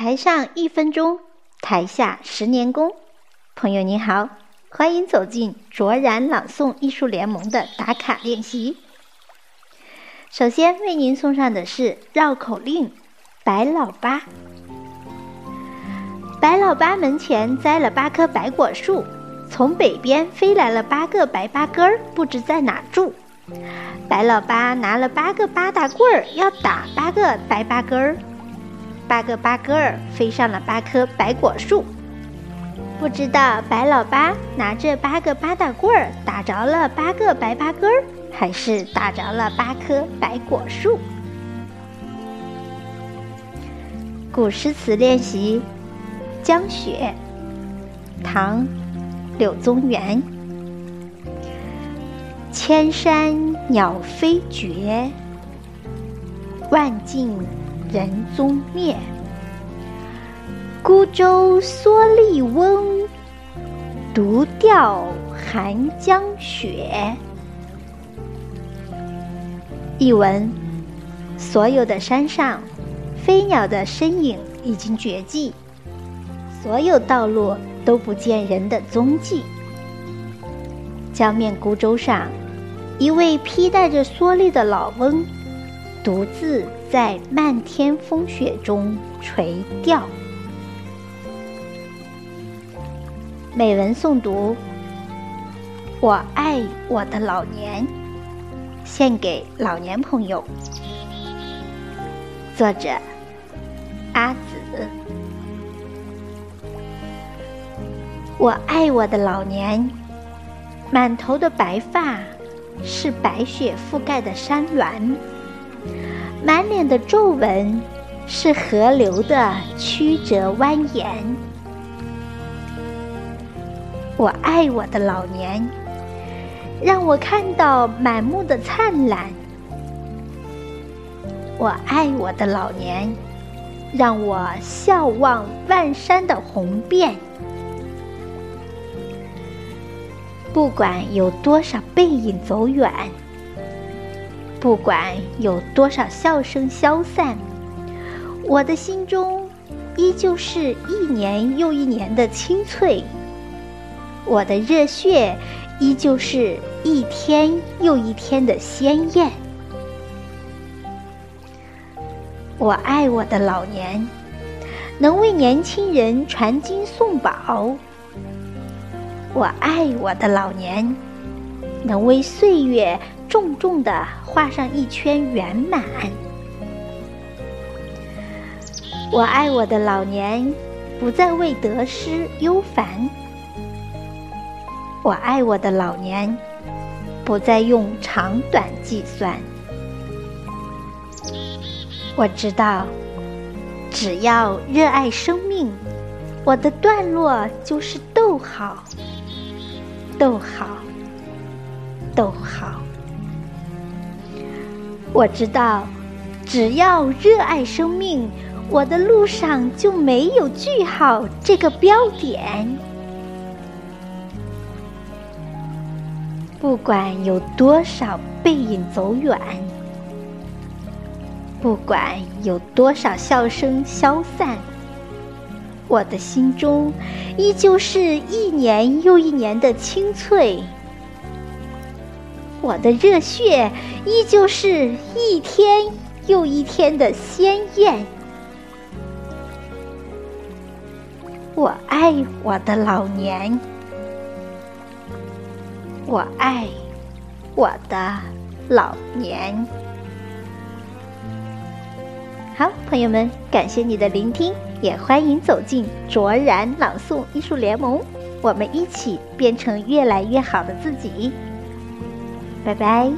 台上一分钟，台下十年功。朋友你好，欢迎走进卓然朗诵艺术联盟的打卡练习。首先为您送上的是绕口令：白老八。白老八门前栽了八棵白果树，从北边飞来了八个白八根儿，不知在哪住。白老八拿了八个八大棍儿，要打八个白八根儿。八个八哥儿飞上了八棵白果树，不知道白老八拿着八个八大棍儿打着了八个白八哥儿，还是打着了八棵白果树。古诗词练习：江雪，唐，柳宗元。千山鸟飞绝，万径。人踪灭，孤舟蓑笠翁，独钓寒江雪。译文：所有的山上，飞鸟的身影已经绝迹，所有道路都不见人的踪迹。江面孤舟上，一位披戴着蓑笠的老翁。独自在漫天风雪中垂钓。美文诵读：我爱我的老年，献给老年朋友。作者：阿紫。我爱我的老年，满头的白发是白雪覆盖的山峦。满脸的皱纹是河流的曲折蜿蜒。我爱我的老年，让我看到满目的灿烂。我爱我的老年，让我笑望万山的红遍。不管有多少背影走远。不管有多少笑声消散，我的心中依旧是一年又一年的清脆；我的热血依旧是一天又一天的鲜艳。我爱我的老年，能为年轻人传经送宝；我爱我的老年，能为岁月。重重的画上一圈圆满。我爱我的老年，不再为得失忧烦。我爱我的老年，不再用长短计算。我知道，只要热爱生命，我的段落就是逗号，逗号，逗号。我知道，只要热爱生命，我的路上就没有句号这个标点。不管有多少背影走远，不管有多少笑声消散，我的心中依旧是一年又一年的清脆。我的热血依旧是一天又一天的鲜艳。我爱我的老年，我爱我的老年。好，朋友们，感谢你的聆听，也欢迎走进卓然朗诵艺术联盟，我们一起变成越来越好的自己。拜拜。